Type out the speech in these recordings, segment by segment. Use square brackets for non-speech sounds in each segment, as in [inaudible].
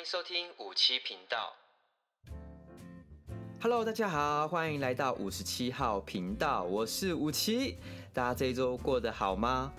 迎收听五七频道。Hello，大家好，欢迎来到五十七号频道，我是五七。大家这一周过得好吗？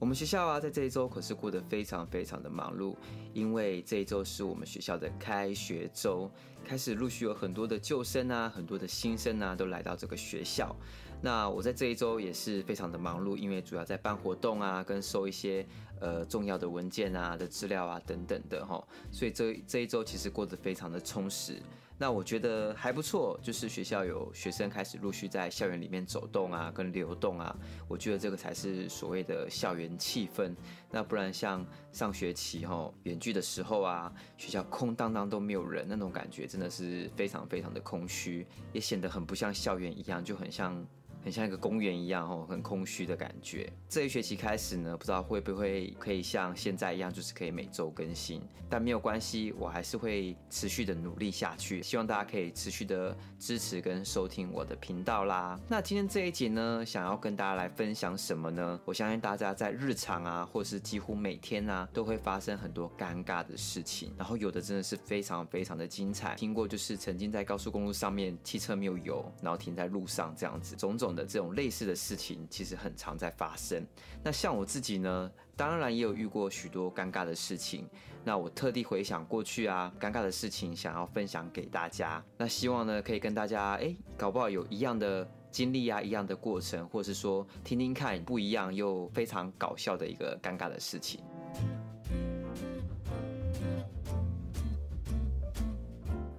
我们学校啊，在这一周可是过得非常非常的忙碌，因为这一周是我们学校的开学周，开始陆续有很多的旧生啊，很多的新生啊，都来到这个学校。那我在这一周也是非常的忙碌，因为主要在办活动啊，跟收一些呃重要的文件啊的资料啊等等的哈，所以这这一周其实过得非常的充实。那我觉得还不错，就是学校有学生开始陆续在校园里面走动啊，跟流动啊，我觉得这个才是所谓的校园气氛。那不然像上学期齁远距的时候啊，学校空荡荡都没有人，那种感觉真的是非常非常的空虚，也显得很不像校园一样，就很像。很像一个公园一样哦，很空虚的感觉。这一学期开始呢，不知道会不会可以像现在一样，就是可以每周更新。但没有关系，我还是会持续的努力下去。希望大家可以持续的支持跟收听我的频道啦。那今天这一集呢，想要跟大家来分享什么呢？我相信大家在日常啊，或是几乎每天啊，都会发生很多尴尬的事情。然后有的真的是非常非常的精彩。听过就是曾经在高速公路上面汽车没有油，然后停在路上这样子，种种。的这种类似的事情，其实很常在发生。那像我自己呢，当然也有遇过许多尴尬的事情。那我特地回想过去啊，尴尬的事情，想要分享给大家。那希望呢，可以跟大家，哎，搞不好有一样的经历啊，一样的过程，或是说听听看不一样又非常搞笑的一个尴尬的事情。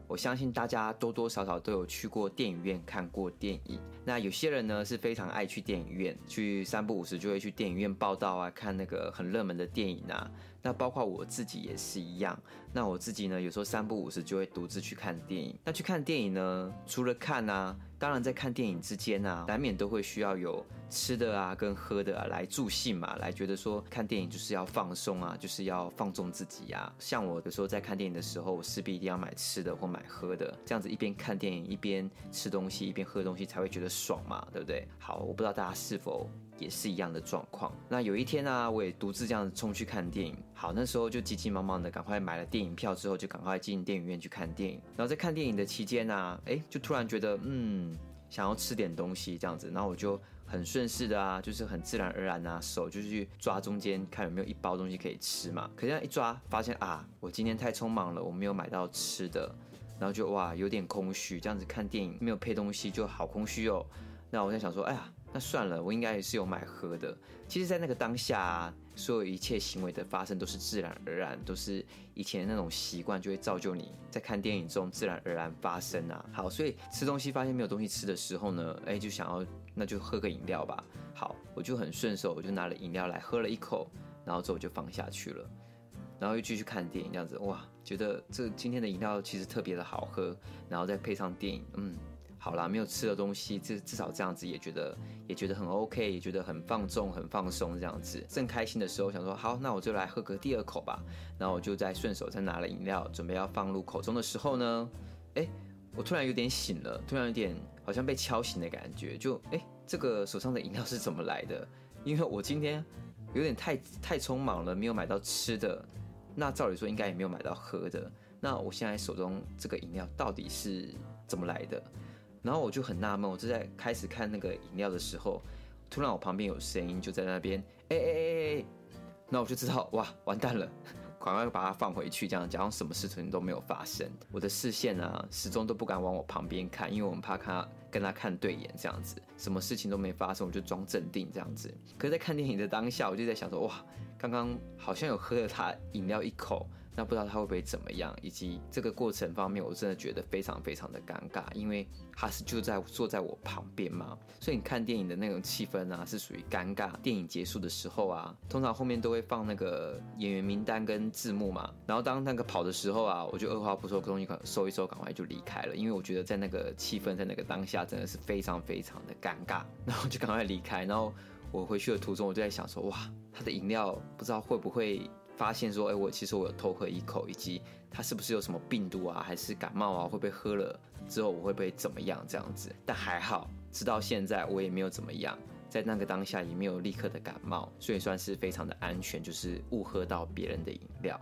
我相信大家多多少少都有去过电影院看过电影。那有些人呢是非常爱去电影院，去三不五时就会去电影院报道啊，看那个很热门的电影啊。那包括我自己也是一样。那我自己呢，有时候三不五时就会独自去看电影。那去看电影呢，除了看啊，当然在看电影之间啊，难免都会需要有吃的啊跟喝的啊来助兴嘛，来觉得说看电影就是要放松啊，就是要放纵自己呀、啊。像我有时候在看电影的时候，我势必一定要买吃的或买喝的，这样子一边看电影一边吃东西一边喝东西才会觉得爽嘛，对不对？好，我不知道大家是否也是一样的状况。那有一天呢、我也独自这样子冲去看电影。好，那时候就急急忙忙的赶快买了电影票之后，就赶快进电影院去看电影。然后在看电影的期间呢、啊，哎，就突然觉得嗯，想要吃点东西这样子。然后我就很顺势的啊，就是很自然而然啊，手就去抓中间看有没有一包东西可以吃嘛。可这样一抓发现啊，我今天太匆忙了，我没有买到吃的。然后就哇，有点空虚，这样子看电影没有配东西就好空虚哦。那我在想说，哎呀，那算了，我应该也是有买喝的。其实，在那个当下，所有一切行为的发生都是自然而然，都是以前那种习惯就会造就你在看电影中自然而然发生啊。好，所以吃东西发现没有东西吃的时候呢，哎，就想要那就喝个饮料吧。好，我就很顺手，我就拿了饮料来喝了一口，然后之后就放下去了。然后又继续看电影，这样子哇，觉得这今天的饮料其实特别的好喝，然后再配上电影，嗯，好啦，没有吃的东西，至至少这样子也觉得也觉得很 OK，也觉得很放纵、很放松这样子。正开心的时候，想说好，那我就来喝个第二口吧。然后我就在顺手再拿了饮料，准备要放入口中的时候呢，哎，我突然有点醒了，突然有点好像被敲醒的感觉，就哎，这个手上的饮料是怎么来的？因为我今天有点太太匆忙了，没有买到吃的。那照理说应该也没有买到喝的，那我现在手中这个饮料到底是怎么来的？然后我就很纳闷，我就在开始看那个饮料的时候，突然我旁边有声音就在那边，哎哎哎哎，那我就知道哇，完蛋了。赶快把它放回去，这样假装什么事情都没有发生。我的视线啊，始终都不敢往我旁边看，因为我们怕他跟他看对眼，这样子，什么事情都没发生，我就装镇定这样子。可是，在看电影的当下，我就在想说，哇，刚刚好像有喝了他饮料一口。那不知道他会不会怎么样，以及这个过程方面，我真的觉得非常非常的尴尬，因为他是就在坐在我旁边嘛，所以你看电影的那种气氛啊，是属于尴尬。电影结束的时候啊，通常后面都会放那个演员名单跟字幕嘛，然后当那个跑的时候啊，我就二话不说，东西收一收，赶快就离开了，因为我觉得在那个气氛，在那个当下，真的是非常非常的尴尬，然后就赶快离开。然后我回去的途中，我就在想说，哇，他的饮料不知道会不会。发现说，哎，我其实我有偷喝一口，以及他是不是有什么病毒啊，还是感冒啊？会不会喝了之后我会不会怎么样这样子？但还好，直到现在我也没有怎么样，在那个当下也没有立刻的感冒，所以算是非常的安全，就是误喝到别人的饮料。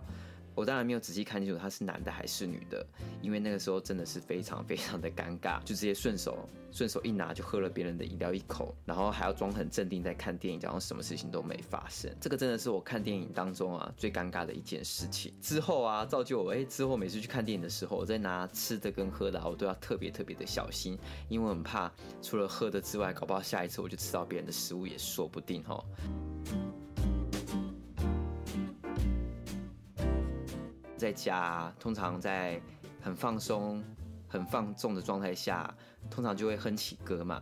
我当然没有仔细看清楚他是男的还是女的，因为那个时候真的是非常非常的尴尬，就直接顺手顺手一拿就喝了别人的饮料一口，然后还要装很镇定在看电影，然后什么事情都没发生。这个真的是我看电影当中啊最尴尬的一件事情。之后啊，造就我哎，之后每次去看电影的时候，我在拿吃的跟喝的，我都要特别特别的小心，因为我很怕除了喝的之外，搞不好下一次我就吃到别人的食物也说不定哈。在家，通常在很放松、很放纵的状态下，通常就会哼起歌嘛。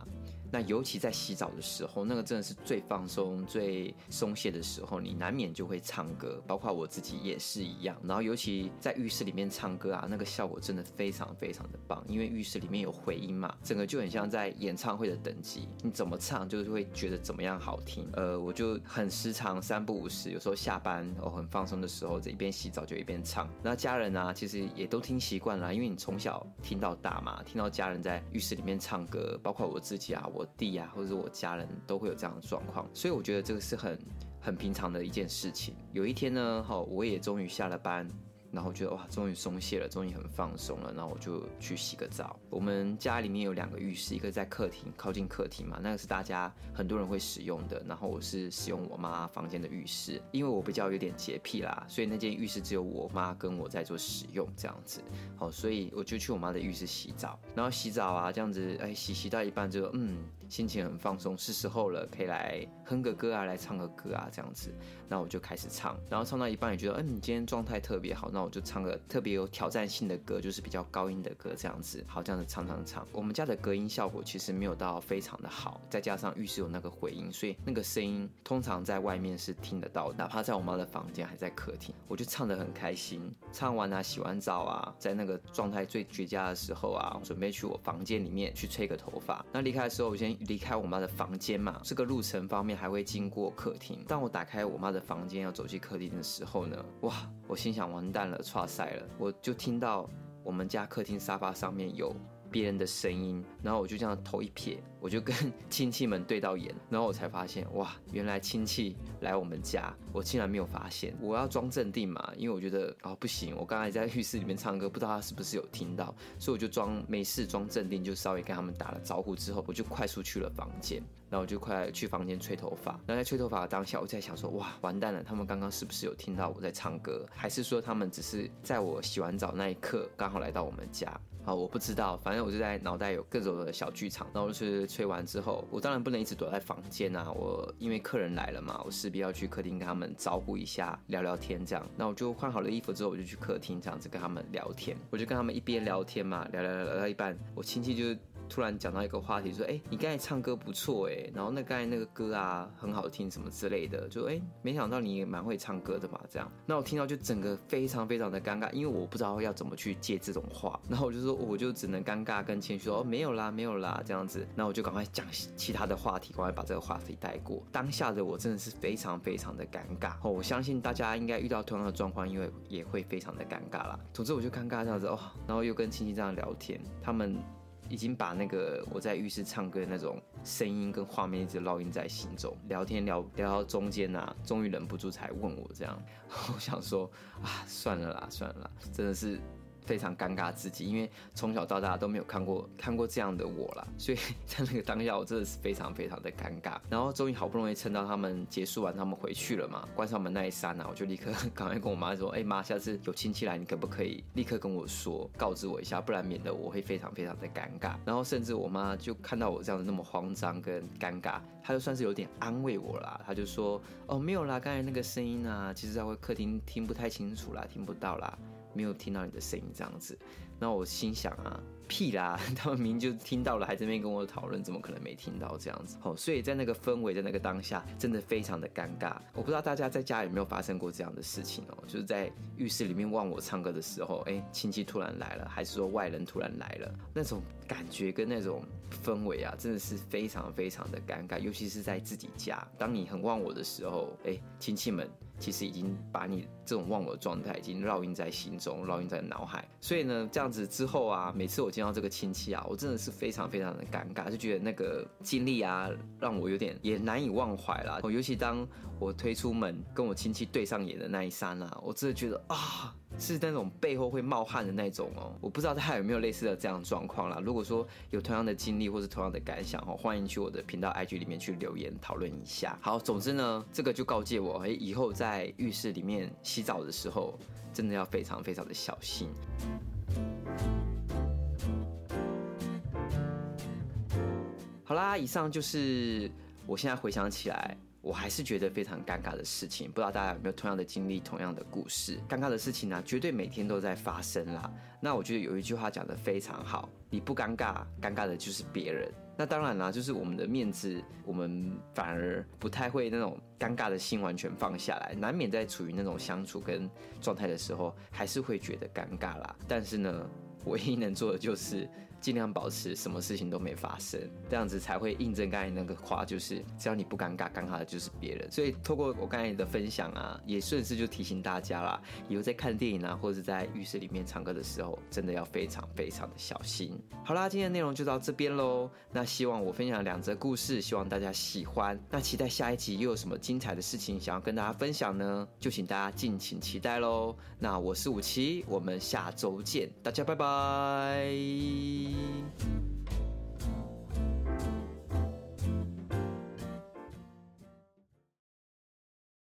那尤其在洗澡的时候，那个真的是最放松、最松懈的时候，你难免就会唱歌，包括我自己也是一样。然后尤其在浴室里面唱歌啊，那个效果真的非常非常的棒，因为浴室里面有回音嘛，整个就很像在演唱会的等级，你怎么唱就是会觉得怎么样好听。呃，我就很时常三不五时，有时候下班哦很放松的时候，这一边洗澡就一边唱。那家人啊，其实也都听习惯了，因为你从小听到大嘛，听到家人在浴室里面唱歌，包括我自己啊。我弟、啊，或者我家人都会有这样的状况，所以我觉得这个是很很平常的一件事情。有一天呢，哈，我也终于下了班。然后觉得哇，终于松懈了，终于很放松了。然后我就去洗个澡。我们家里面有两个浴室，一个在客厅，靠近客厅嘛，那个是大家很多人会使用的。然后我是使用我妈房间的浴室，因为我比较有点洁癖啦，所以那间浴室只有我妈跟我在做使用这样子。好，所以我就去我妈的浴室洗澡。然后洗澡啊，这样子，哎，洗洗到一半就嗯，心情很放松，是时候了，可以来哼个歌啊，来唱个歌啊，这样子。那我就开始唱，然后唱到一半也觉得，嗯，你今天状态特别好，那我就唱个特别有挑战性的歌，就是比较高音的歌，这样子。好，这样子唱唱唱。我们家的隔音效果其实没有到非常的好，再加上浴室有那个回音，所以那个声音通常在外面是听得到，哪怕在我妈的房间还在客厅，我就唱得很开心。唱完啊，洗完澡啊，在那个状态最绝佳的时候啊，准备去我房间里面去吹个头发。那离开的时候，我先离开我妈的房间嘛，这个路程方面还会经过客厅。当我打开我妈的房间要走进客厅的时候呢，哇！我心想完蛋了，剉赛了，我就听到我们家客厅沙发上面有别人的声音，然后我就这样头一撇。我就跟亲戚们对到眼，然后我才发现，哇，原来亲戚来我们家，我竟然没有发现。我要装镇定嘛，因为我觉得哦不行，我刚才在浴室里面唱歌，不知道他是不是有听到，所以我就装没事，装镇定，就稍微跟他们打了招呼之后，我就快速去了房间，然后我就快去房间吹头发。然后在吹头发的当下，我在想说，哇，完蛋了，他们刚刚是不是有听到我在唱歌，还是说他们只是在我洗完澡那一刻刚好来到我们家？啊，我不知道，反正我就在脑袋有各种的小剧场，然后就是。吹完之后，我当然不能一直躲在房间啊！我因为客人来了嘛，我势必要去客厅跟他们招呼一下，聊聊天这样。那我就换好了衣服之后，我就去客厅这样子跟他们聊天。我就跟他们一边聊天嘛，聊聊聊聊到一半，我亲戚就。突然讲到一个话题，说：“哎，你刚才唱歌不错哎，然后那刚才那个歌啊很好听，什么之类的。”就哎，没想到你也蛮会唱歌的嘛，这样。那我听到就整个非常非常的尴尬，因为我不知道要怎么去接这种话。[laughs] 然后我就说，我就只能尴尬跟谦虚说：“哦，没有啦，没有啦，这样子。”那我就赶快讲其他的话题，赶快把这个话题带过。当下的我真的是非常非常的尴尬哦，我相信大家应该遇到同样的状况，因为也会非常的尴尬啦。总之我就尴尬这样子哦，然后又跟亲戚这样聊天，他们。已经把那个我在浴室唱歌的那种声音跟画面一直烙印在心中。聊天聊聊到中间呐，终于忍不住才问我这样。[laughs] 我想说啊，算了啦，算了啦，真的是。非常尴尬自己，因为从小到大都没有看过看过这样的我啦，所以 [laughs] 在那个当下，我真的是非常非常的尴尬。然后终于好不容易撑到他们结束完，他们回去了嘛，关上门那一刹那，我就立刻 [laughs] 赶快跟我妈说：“哎妈，下次有亲戚来，你可不可以立刻跟我说，告知我一下，不然免得我会非常非常的尴尬。”然后甚至我妈就看到我这样子那么慌张跟尴尬，她就算是有点安慰我啦，她就说：“哦，没有啦，刚才那个声音啊，其实在客厅听不太清楚啦，听不到啦。”没有听到你的声音，这样子，那我心想啊，屁啦，[laughs] 他们明明就听到了，还在那边跟我讨论，怎么可能没听到这样子？哦，所以在那个氛围，在那个当下，真的非常的尴尬。我不知道大家在家有没有发生过这样的事情哦，就是在浴室里面忘我唱歌的时候，哎，亲戚突然来了，还是说外人突然来了，那种感觉跟那种氛围啊，真的是非常非常的尴尬，尤其是在自己家，当你很忘我的时候，哎，亲戚们。其实已经把你这种忘我的状态已经烙印在心中，烙印在脑海。所以呢，这样子之后啊，每次我见到这个亲戚啊，我真的是非常非常的尴尬，就觉得那个经历啊，让我有点也难以忘怀啦。尤其当我推出门跟我亲戚对上眼的那一刹那，我真的觉得啊。是那种背后会冒汗的那种哦。我不知道大家有没有类似的这样状况啦。如果说有同样的经历或是同样的感想哦，欢迎去我的频道 IG 里面去留言讨论一下。好，总之呢，这个就告诫我，哎，以后在浴室里面洗澡的时候，真的要非常非常的小心。好啦，以上就是我现在回想起来，我还是觉得非常尴尬的事情。不知道大家有没有同样的经历、同样的故事？尴尬的事情呢、绝对每天都在发生啦。那我觉得有一句话讲得非常好：你不尴尬，尴尬的就是别人。那当然啦，就是我们的面子，我们反而不太会那种尴尬的心完全放下来，难免在处于那种相处跟状态的时候，还是会觉得尴尬啦。但是呢，唯一能做的就是。尽量保持什么事情都没发生，这样子才会印证刚才那个话，就是只要你不尴尬，尴尬的就是别人。所以透过我刚才的分享啊，也顺势就提醒大家啦，以后在看电影啊，或者是在浴室里面唱歌的时候，真的要非常非常的小心。好啦，今天的内容就到这边喽。那希望我分享两则故事，希望大家喜欢。那期待下一集又有什么精彩的事情想要跟大家分享呢？就请大家敬请期待喽。那我是五七我们下周见，大家拜拜拜。